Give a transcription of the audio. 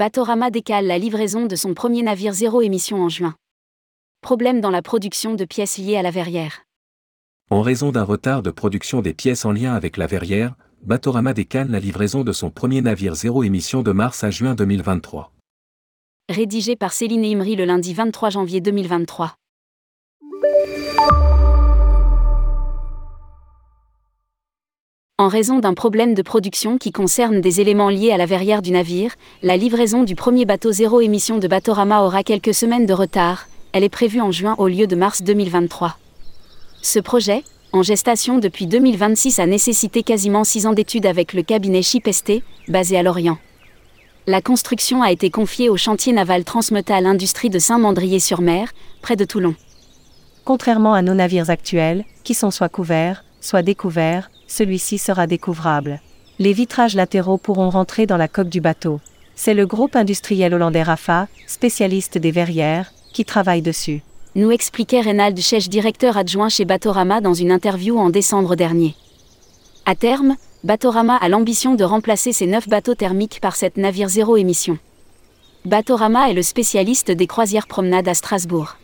Batorama décale la livraison de son premier navire zéro émission en juin. Problème dans la production de pièces liées à la verrière. En raison d'un retard de production des pièces en lien avec la verrière, Batorama décale la livraison de son premier navire zéro émission de mars à juin 2023. Rédigé par Céline Imri le lundi 23 janvier 2023. En raison d'un problème de production qui concerne des éléments liés à la verrière du navire, la livraison du premier bateau zéro émission de Batorama aura quelques semaines de retard. Elle est prévue en juin au lieu de mars 2023. Ce projet, en gestation depuis 2026, a nécessité quasiment six ans d'études avec le cabinet ShipST, basé à Lorient. La construction a été confiée au chantier naval Transmetal Industrie de Saint-Mandrier-sur-Mer, près de Toulon. Contrairement à nos navires actuels, qui sont soit couverts, soit découverts, celui-ci sera découvrable. Les vitrages latéraux pourront rentrer dans la coque du bateau. C'est le groupe industriel hollandais Rafa, spécialiste des verrières, qui travaille dessus. Nous expliquait Reynald Chech, directeur adjoint chez Batorama dans une interview en décembre dernier. À terme, Batorama a l'ambition de remplacer ses neuf bateaux thermiques par cette navire zéro émission. Batorama est le spécialiste des croisières promenades à Strasbourg.